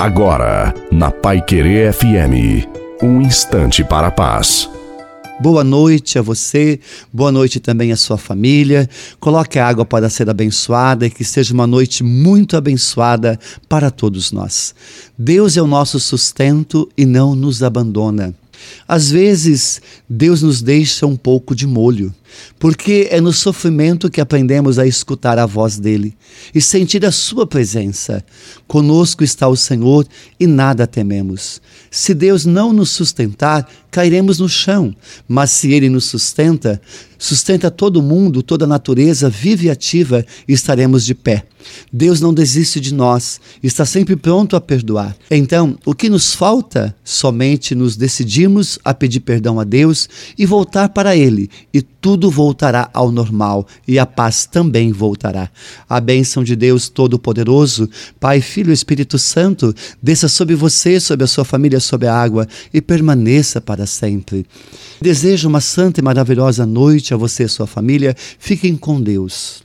Agora, na Pai Querer FM, um instante para a paz. Boa noite a você, boa noite também à sua família. Coloque a água para ser abençoada e que seja uma noite muito abençoada para todos nós. Deus é o nosso sustento e não nos abandona. Às vezes, Deus nos deixa um pouco de molho, porque é no sofrimento que aprendemos a escutar a voz dele e sentir a sua presença. Conosco está o Senhor e nada tememos. Se Deus não nos sustentar, cairemos no chão, mas se ele nos sustenta, sustenta todo mundo, toda a natureza vive e ativa e estaremos de pé. Deus não desiste de nós, está sempre pronto a perdoar. Então, o que nos falta? Somente nos decidirmos a pedir perdão a Deus e voltar para Ele, e tudo voltará ao normal e a paz também voltará. A bênção de Deus Todo-Poderoso, Pai, Filho e Espírito Santo, desça sobre você, sobre a sua família, sobre a água e permaneça para sempre. Desejo uma santa e maravilhosa noite a você e sua família. Fiquem com Deus.